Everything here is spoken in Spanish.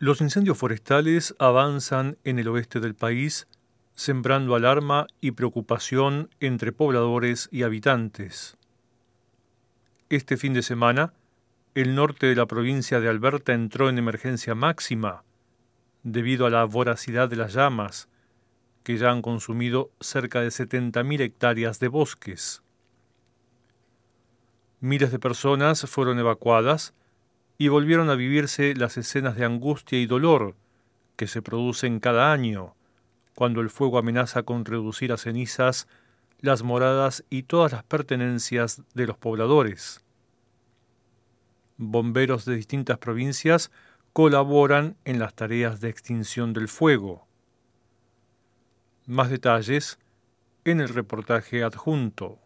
Los incendios forestales avanzan en el oeste del país, sembrando alarma y preocupación entre pobladores y habitantes. Este fin de semana, el norte de la provincia de Alberta entró en emergencia máxima debido a la voracidad de las llamas, que ya han consumido cerca de 70.000 hectáreas de bosques. Miles de personas fueron evacuadas y volvieron a vivirse las escenas de angustia y dolor que se producen cada año, cuando el fuego amenaza con reducir a cenizas las moradas y todas las pertenencias de los pobladores. Bomberos de distintas provincias colaboran en las tareas de extinción del fuego. Más detalles en el reportaje adjunto.